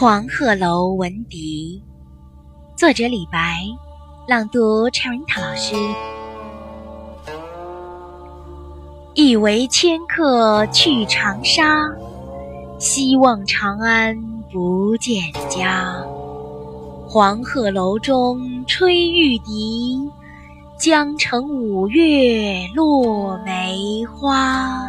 黄鹤楼闻笛作者李白朗读陈文涛老师一为迁客去长沙西望长安不见家。黄鹤楼中吹玉笛江城五月落梅花。